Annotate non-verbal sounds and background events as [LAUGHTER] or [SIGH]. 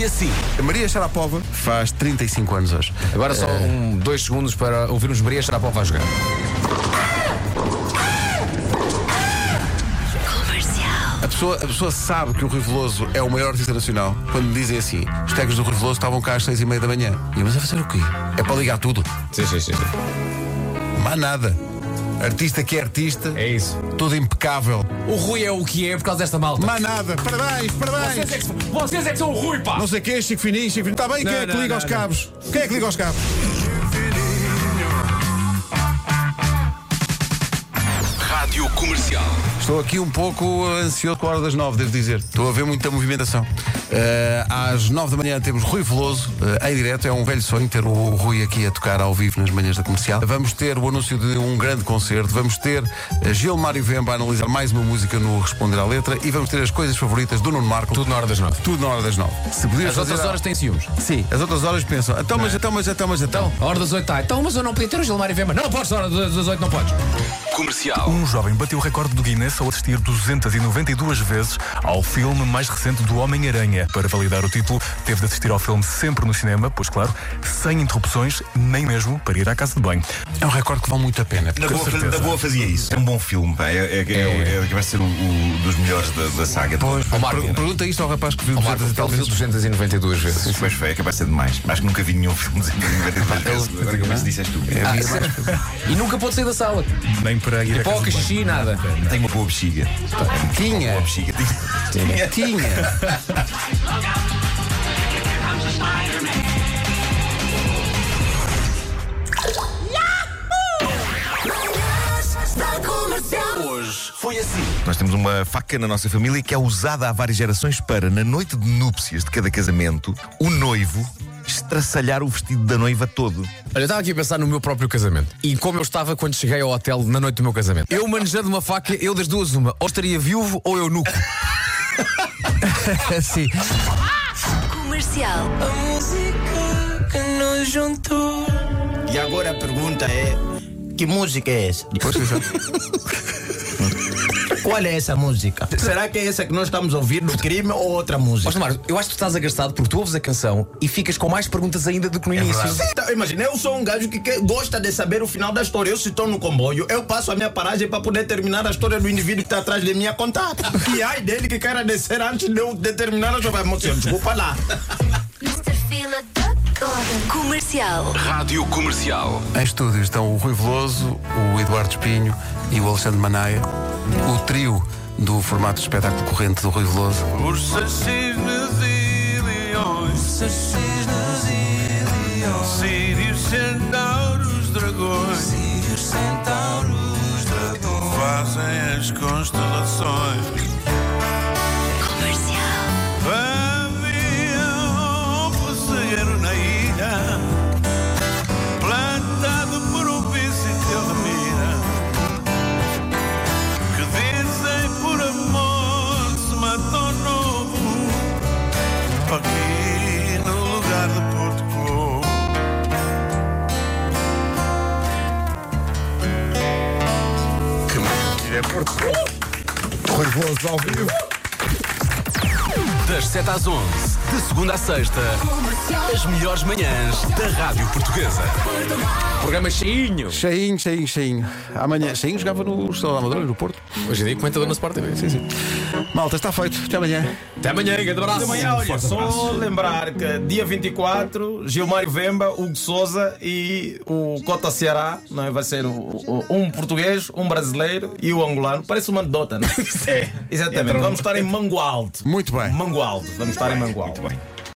foi assim. A Maria Sharapova faz 35 anos hoje. Agora só um, dois segundos para ouvirmos Maria Sharapova a jogar. A pessoa, a pessoa sabe que o Rui Veloso é o maior artista nacional quando dizem assim: os técnicos do Rui Veloso estavam cá às 6 e meia da manhã. E eu, mas a fazer o quê? É para ligar tudo. Sim, sim, sim. Mas nada. Artista que é artista, É isso. tudo impecável. O Rui é o que é por causa desta malta. Mas nada. Parabéns, parabéns. Vocês é que, são- vocês é que são o Rui, pá! Não sei o quê, Chico Fininho, Chico Fininho. Está bem, quem é que não, liga não, aos não. cabos? Quem é que liga aos cabos? Estou aqui um pouco ansioso com a hora das nove, devo dizer. Estou a ver muita movimentação. Eh, às nove da manhã temos Rui Veloso eh, em direto. É um velho sonho ter o Rui aqui a tocar ao vivo nas manhãs da comercial. Vamos ter o anúncio de um grande concerto. Vamos ter eh, Gilmário Vemba a analisar mais uma música no Responder à Letra. E vamos ter as coisas favoritas do Nuno Marco. Tudo na hora das nove. Tudo na hora das nove. Se podias As fazer outras a- horas têm ciúmes. Sim, as outras horas pensam. Então, mas, então, mas, então, mas, então. Então, a hora das oito está. Então, mas eu não podia ter o Gilmar e Vemba. Não, não podes, a hora das das oito não podes. Comercial. Um jovem bateu o recorde do Guinness ao assistir 292 vezes ao filme mais recente do Homem-Aranha. Para validar o título, teve de assistir ao filme sempre no cinema, pois claro, sem interrupções, nem mesmo para ir à casa de banho. É um recorde que vale muito a pena. Na boa, na boa fazia isso. É um bom filme, pá. É, é, é, é, vai ser o, o dos melhores da, da saga. Pois, Marco. per- pergunta isto ao rapaz que viu Ó, Marco, 200 e tal ele viu vezes. 292 vezes. Pois foi, é capaz de ser demais. Acho que nunca vi nenhum filme de 92 [LAUGHS] vezes. Agora que mais disseste tu. Ah, [LAUGHS] E nunca pôde sair da sala. Nem para ir à casa Pipoca, banho. xixi, nada. Tenho uma boa bexiga. Tinha. Boa bexiga. Tinha. Tinha. Hoje foi assim. Nós temos uma faca na nossa família que é usada há várias gerações para, na noite de núpcias de cada casamento, o noivo estraçalhar o vestido da noiva todo. Olha, eu estava aqui a pensar no meu próprio casamento e como eu estava quando cheguei ao hotel na noite do meu casamento. Eu manejando uma faca, eu das duas, uma, ou estaria viúvo ou eu nuco. [LAUGHS] Sim. Comercial. A música que nos juntou. E agora a pergunta é: que música é essa? Pois. [LAUGHS] Qual é essa música? Será que é essa que nós estamos a ouvir do crime ou outra música? Mas, eu acho que tu estás agastado porque tu ouves a canção e ficas com mais perguntas ainda do que no início. Então, imagina, eu sou um gajo que, que gosta de saber o final da história. Eu se estou no comboio, eu passo a minha paragem para poder terminar a história do indivíduo que está atrás de mim a contar. E ai dele que queira descer antes de eu determinar a história. Desculpa lá. Comercial. Rádio Comercial. Em estúdio estão o Rui Veloso, o Eduardo Espinho e o Alexandre Manaia. O trio do formato de espetáculo corrente do Rui Veloso. Os sacis nos ilhões. Sacis nos ilhões. Sírios, centauros, dragões. Sírios, centauros, dragões. Fazem as constelações. Porto Rui Veloso ao vivo. Das 7 às 11, de segunda à sexta, as melhores manhãs da Rádio Portuguesa. Programa cheinho. Cheinho, cheinho, cheinho. Amanhã, cheinho jogava no Estado da Amadora, no Porto. Hoje em dia comentador na Sport TV. Sim, sim. Malta, está feito. Até amanhã. Até amanhã, grande abraço. Amanhã, olha, só lembrar que dia 24, Gilmário Vemba, Hugo Souza e o Cota Ceará, não é? vai ser o- o- um português, um brasileiro e o angolano. Parece uma anedota, não é? [LAUGHS] Exatamente. Vamos estar em Mangualde. Muito bem. Mangualde. Vamos estar em Mangualde. Muito bem.